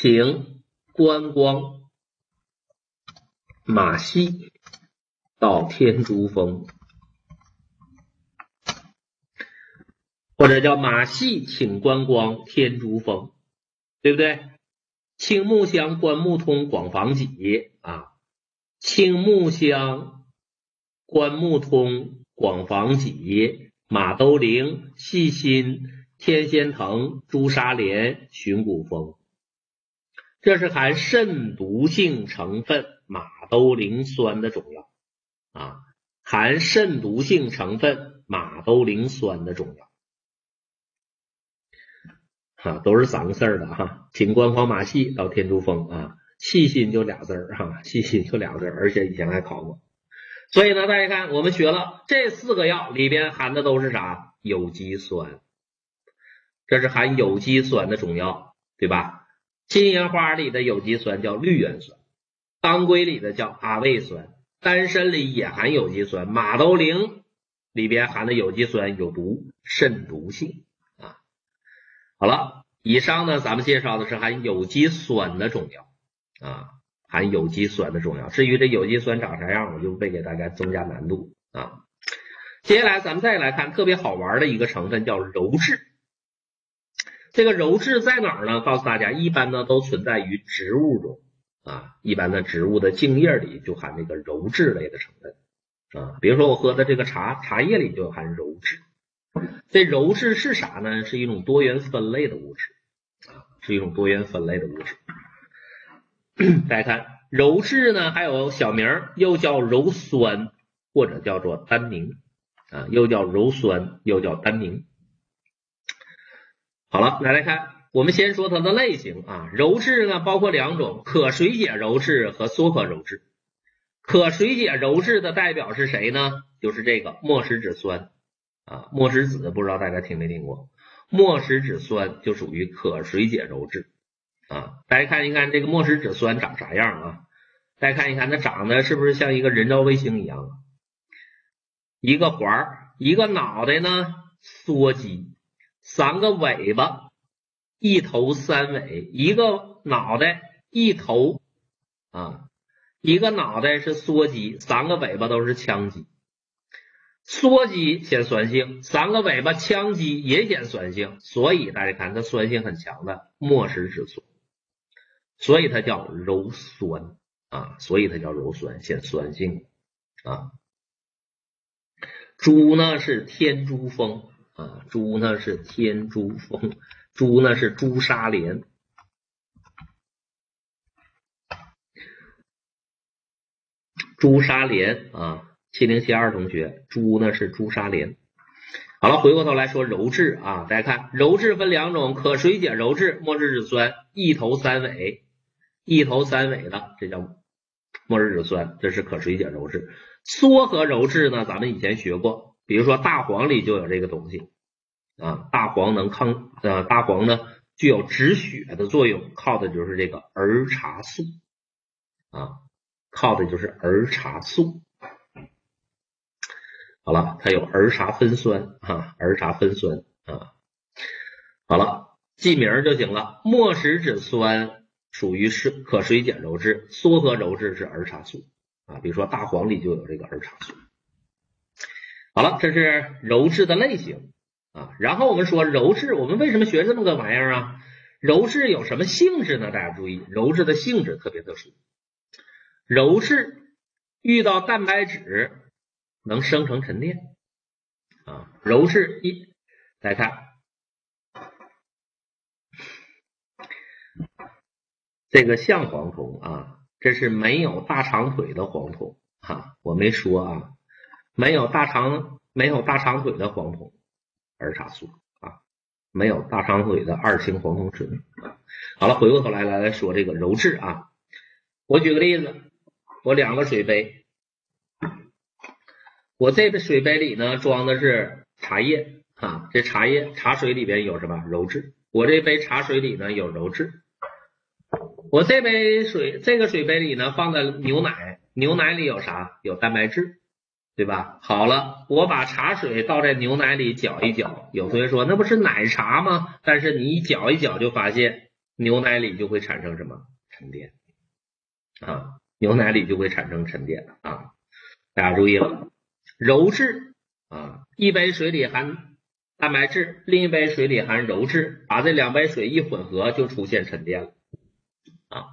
请观光马戏到天珠峰，或者叫马戏请观光天珠峰，对不对？青木香关木通广房脊啊，青木香关木通广房脊，马兜铃细心。天仙藤、朱砂莲、寻古风，这是含肾毒性成分马兜铃酸的中药啊，含肾毒性成分马兜铃酸的中药啊，都是三个字的哈。请观黄马戏到天珠峰啊，细心就俩字儿哈，细心就俩字儿，而且以前还考过。所以呢，大家看，我们学了这四个药里边含的都是啥？有机酸。这是含有机酸的中药，对吧？金银花里的有机酸叫绿原酸，当归里的叫阿魏酸，丹参里也含有机酸，马兜铃里边含的有机酸有毒，肾毒性啊。好了，以上呢，咱们介绍的是含有机酸的中药啊，含有机酸的中药。至于这有机酸长啥样，我就没给大家增加难度啊。接下来咱们再来看特别好玩的一个成分，叫鞣质。这个鞣质在哪儿呢？告诉大家，一般呢都存在于植物中啊，一般的植物的茎叶里就含这个鞣质类的成分啊。比如说我喝的这个茶，茶叶里就含鞣质。这鞣质是啥呢？是一种多元分类的物质啊，是一种多元分类的物质。大家看，鞣质呢还有小名，又叫鞣酸或者叫做单宁啊，又叫鞣酸，又叫单宁。好了，来来看，我们先说它的类型啊。鞣质呢包括两种，可水解鞣质和缩可鞣质。可水解鞣质的代表是谁呢？就是这个墨石子酸啊，墨石子不知道大家听没听过？墨石子酸就属于可水解鞣质啊。大家看一看这个墨石子酸长啥样啊？大家看一看，它长得是不是像一个人造卫星一样？一个环儿，一个脑袋呢，缩肌。三个尾巴，一头三尾，一个脑袋，一头啊，一个脑袋是缩肌，三个尾巴都是羟基。缩肌显酸性，三个尾巴羟基也显酸性，所以大家看它酸性很强的墨石之酸，所以它叫鞣酸啊，所以它叫鞣酸显酸性啊。猪呢是天珠峰。啊，朱呢是天珠峰，朱呢是朱砂莲，朱砂莲啊，七零七二同学，朱呢是朱砂莲。好了，回过头来说鞣质啊，大家看鞣质分两种，可水解鞣质，墨石子酸，一头三尾，一头三尾的，这叫墨石子酸，这是可水解鞣质。缩合鞣质呢，咱们以前学过。比如说大黄里就有这个东西啊，大黄能抗呃，大黄呢具有止血的作用，靠的就是这个儿茶素啊，靠的就是儿茶素。好了，它有儿茶酚酸啊，儿茶酚酸啊。好了，记名就行了。墨石子酸属于是可水解鞣质，缩合鞣质是儿茶素啊。比如说大黄里就有这个儿茶素。好了，这是鞣质的类型啊。然后我们说鞣质，我们为什么学这么个玩意儿啊？鞣质有什么性质呢？大家注意，鞣质的性质特别特殊。鞣质遇到蛋白质能生成沉淀啊。鞣质一，来看这个象黄酮啊，这是没有大长腿的黄酮啊，我没说啊。没有大长没有大长腿的黄酮儿茶素啊，没有大长腿的二氢黄酮醇啊。好了，回过头来来来说这个鞣质啊，我举个例子，我两个水杯，我这个水杯里呢装的是茶叶啊，这茶叶茶水里边有什么鞣质？我这杯茶水里呢有鞣质，我这杯水这个水杯里呢放的牛奶，牛奶里有啥？有蛋白质。对吧？好了，我把茶水倒在牛奶里搅一搅。有同学说，那不是奶茶吗？但是你一搅一搅，就发现牛奶里就会产生什么沉淀啊？牛奶里就会产生沉淀啊！大家注意了，鞣质啊，一杯水里含蛋白质，另一杯水里含鞣质，把这两杯水一混合，就出现沉淀了啊，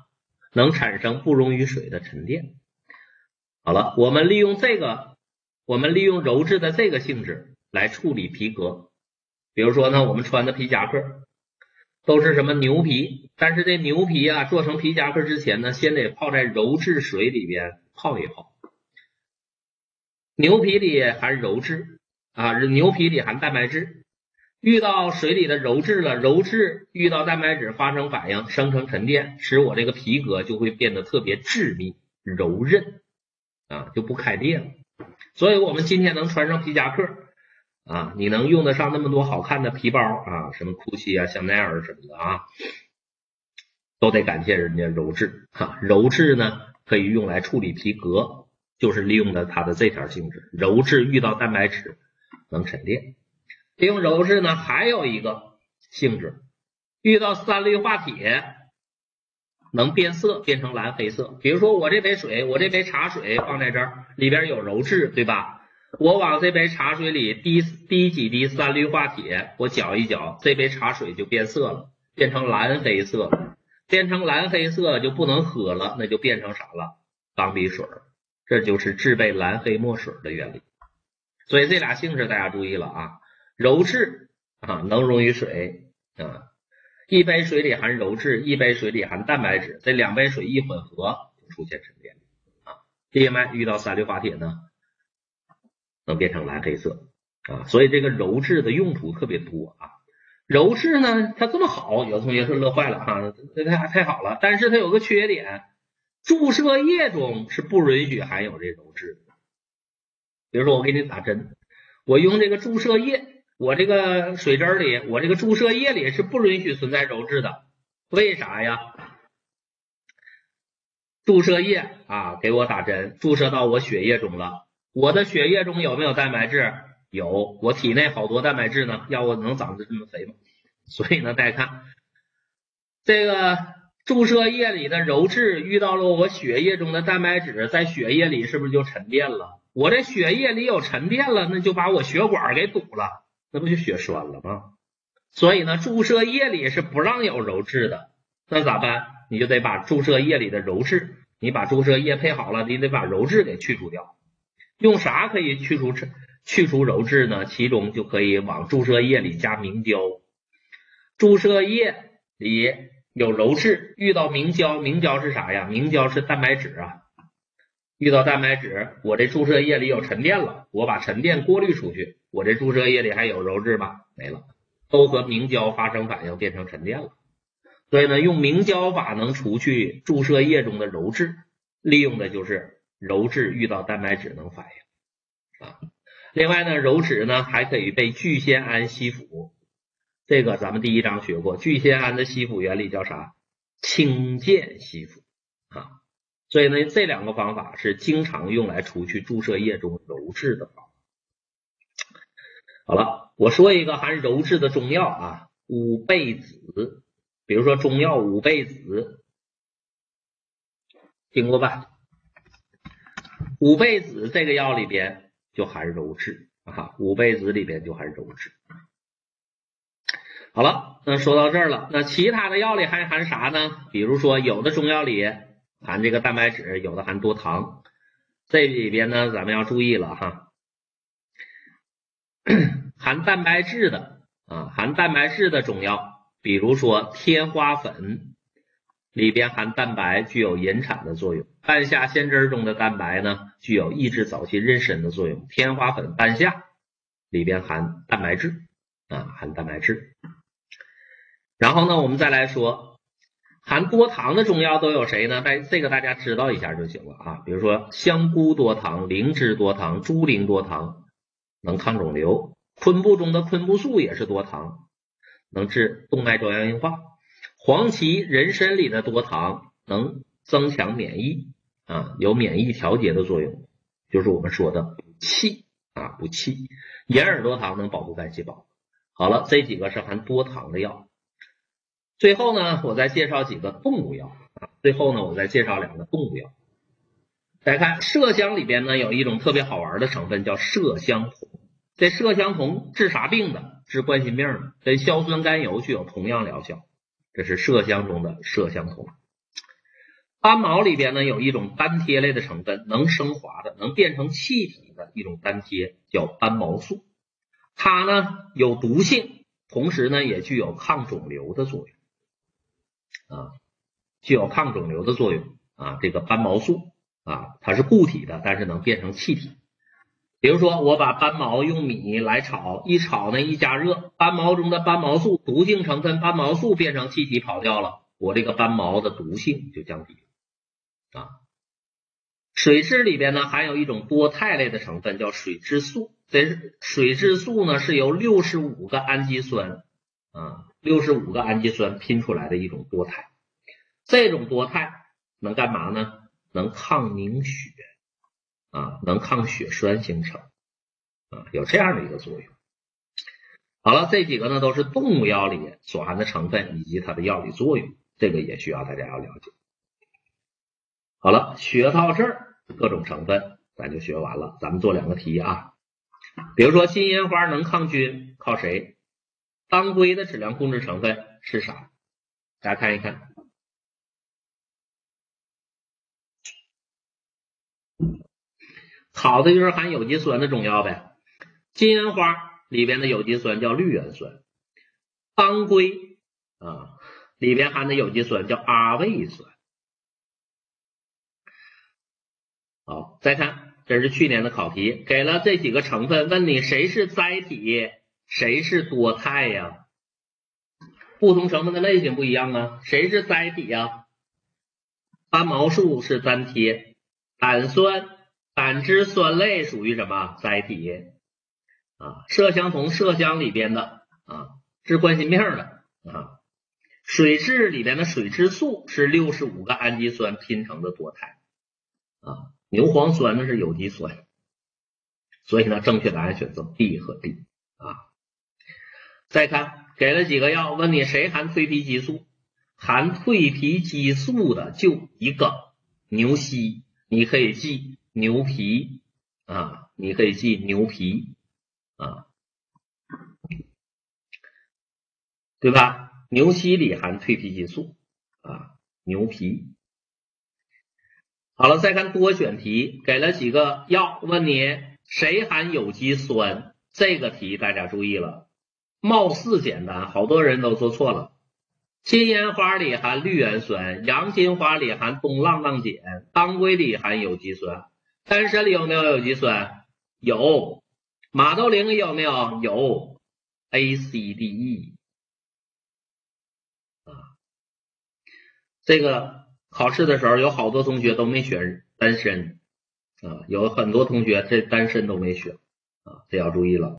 能产生不溶于水的沉淀。好了，我们利用这个，我们利用鞣质的这个性质来处理皮革。比如说呢，我们穿的皮夹克都是什么牛皮，但是这牛皮啊，做成皮夹克之前呢，先得泡在鞣质水里边泡一泡。牛皮里含鞣质啊，牛皮里含蛋白质，遇到水里的鞣质了，鞣质遇到蛋白质发生反应，生成沉淀，使我这个皮革就会变得特别致密、柔韧啊，就不开裂了。所以我们今天能穿上皮夹克。啊，你能用得上那么多好看的皮包啊？什么 GUCCI 啊、香奈儿什么的啊，都得感谢人家鞣质哈。鞣质呢，可以用来处理皮革，就是利用的它的这条性质。鞣质遇到蛋白质能沉淀。利用鞣质呢，还有一个性质，遇到三氯化铁能变色，变成蓝黑色。比如说我这杯水，我这杯茶水放在这儿，里边有鞣质，对吧？我往这杯茶水里滴滴几滴三氯化铁，我搅一搅，这杯茶水就变色了，变成蓝黑色。变成蓝黑色就不能喝了，那就变成啥了？钢笔水儿。这就是制备蓝黑墨水的原理。所以这俩性质大家注意了啊，鞣质啊能溶于水啊，一杯水里含鞣质，一杯水里含蛋白质，这两杯水一混合就出现沉淀啊。另外遇到三氯化铁呢？能变成蓝黑色啊，所以这个鞣质的用途特别多啊。鞣质呢，它这么好，有的同学是乐坏了哈，这太太好了。但是它有个缺点，注射液中是不允许含有这鞣质。比如说我给你打针，我用这个注射液，我这个水针里，我这个注射液里是不允许存在鞣质的。为啥呀？注射液啊，给我打针，注射到我血液中了。我的血液中有没有蛋白质？有，我体内好多蛋白质呢，要我能长得这么肥吗？所以呢，大家看这个注射液里的鞣质遇到了我血液中的蛋白质，在血液里是不是就沉淀了？我这血液里有沉淀了，那就把我血管给堵了，那不就血栓了吗？所以呢，注射液里是不让有鞣质的，那咋办？你就得把注射液里的鞣质，你把注射液配好了，你得把鞣质给去除掉。用啥可以去除去除鞣质呢？其中就可以往注射液里加明胶。注射液里有鞣质，遇到明胶，明胶是啥呀？明胶是蛋白质啊。遇到蛋白质，我这注射液里有沉淀了，我把沉淀过滤出去，我这注射液里还有鞣质吧？没了，都和明胶发生反应变成沉淀了。所以呢，用明胶法能除去注射液中的鞣质，利用的就是。鞣质遇到蛋白质能反应啊，另外呢，鞣质呢还可以被聚酰胺吸附，这个咱们第一章学过，聚酰胺的吸附原理叫啥？氢键吸附啊，所以呢，这两个方法是经常用来除去注射液中鞣质的方法。好了，我说一个含鞣质的中药啊，五倍子，比如说中药五倍子，听过吧？五倍子这个药里边就含鞣质啊，五倍子里边就含鞣质。好了，那说到这儿了，那其他的药里还含啥呢？比如说有的中药里含这个蛋白质，有的含多糖。这里边呢，咱们要注意了哈，含蛋白质的啊，含蛋白质的中药，比如说天花粉。里边含蛋白，具有引产的作用。半夏鲜汁中的蛋白呢，具有抑制早期妊娠的作用。天花粉、半夏里边含蛋白质啊，含蛋白质。然后呢，我们再来说含多糖的中药都有谁呢？大这个大家知道一下就行了啊。比如说香菇多糖、灵芝多糖、猪苓多糖，能抗肿瘤。昆布中的昆布素也是多糖，能治动脉粥样硬化。黄芪、人参里的多糖能增强免疫啊，有免疫调节的作用，就是我们说的补气啊，补气。银耳多糖能保护肝细胞。好了，这几个是含多糖的药。最后呢，我再介绍几个动物药啊。最后呢，我再介绍两个动物药。大家看，麝香里边呢有一种特别好玩的成分叫麝香酮。这麝香酮治啥病的？治冠心病的，跟硝酸甘油具有同样疗效。这是麝香中的麝香酮。斑毛里边呢有一种单萜类的成分，能升华的，能变成气体的一种单萜，叫斑毛素。它呢有毒性，同时呢也具有抗肿瘤的作用啊，具有抗肿瘤的作用啊。这个斑毛素啊，它是固体的，但是能变成气体。比如说，我把斑毛用米来炒，一炒呢一加热，斑毛中的斑毛素毒性成分斑毛素变成气体跑掉了，我这个斑毛的毒性就降低了。啊，水蛭里边呢含有一种多肽类的成分，叫水蛭素。这水蛭素呢是由六十五个氨基酸啊，六十五个氨基酸拼出来的一种多肽。这种多肽能干嘛呢？能抗凝血啊，能抗血栓形成啊，有这样的一个作用。好了，这几个呢都是动物药里所含的成分以及它的药理作用，这个也需要大家要了解。好了，学到这儿，各种成分咱就学完了。咱们做两个题啊，比如说金银花能抗菌，靠谁？当归的质量控制成分是啥？大家看一看，好的就是含有机酸的中药呗。金银花里边的有机酸叫绿原酸，当归啊里边含的有机酸叫阿魏酸。好，再看，这是去年的考题，给了这几个成分，问你谁是载体，谁是多肽呀？不同成分的类型不一样啊，谁是载体呀？斑毛素是粘贴，胆酸、胆汁酸类属于什么载体？啊，麝香酮，麝香里边的啊，治冠心病的啊，水蛭里边的水蛭素是六十五个氨基酸拼成的多肽啊。牛磺酸呢是有机酸，所以呢，正确答案选择 B 和 D 啊。再看给了几个药，问你谁含蜕皮激素？含蜕皮激素的就一个牛膝，你可以记牛皮啊，你可以记牛皮啊，对吧？牛膝里含蜕皮激素啊，牛皮。好了，再看多选题，给了几个药，问你谁含有机酸？这个题大家注意了，貌似简单，好多人都做错了。金银花里含绿原酸，洋金花里含东莨莨碱，当归里含有机酸，丹参里有没有有机酸？有。马兜铃有没有？有。A、C、D、E 啊，这个。考试的时候有好多同学都没选单身啊，有很多同学这单身都没选啊，这要注意了。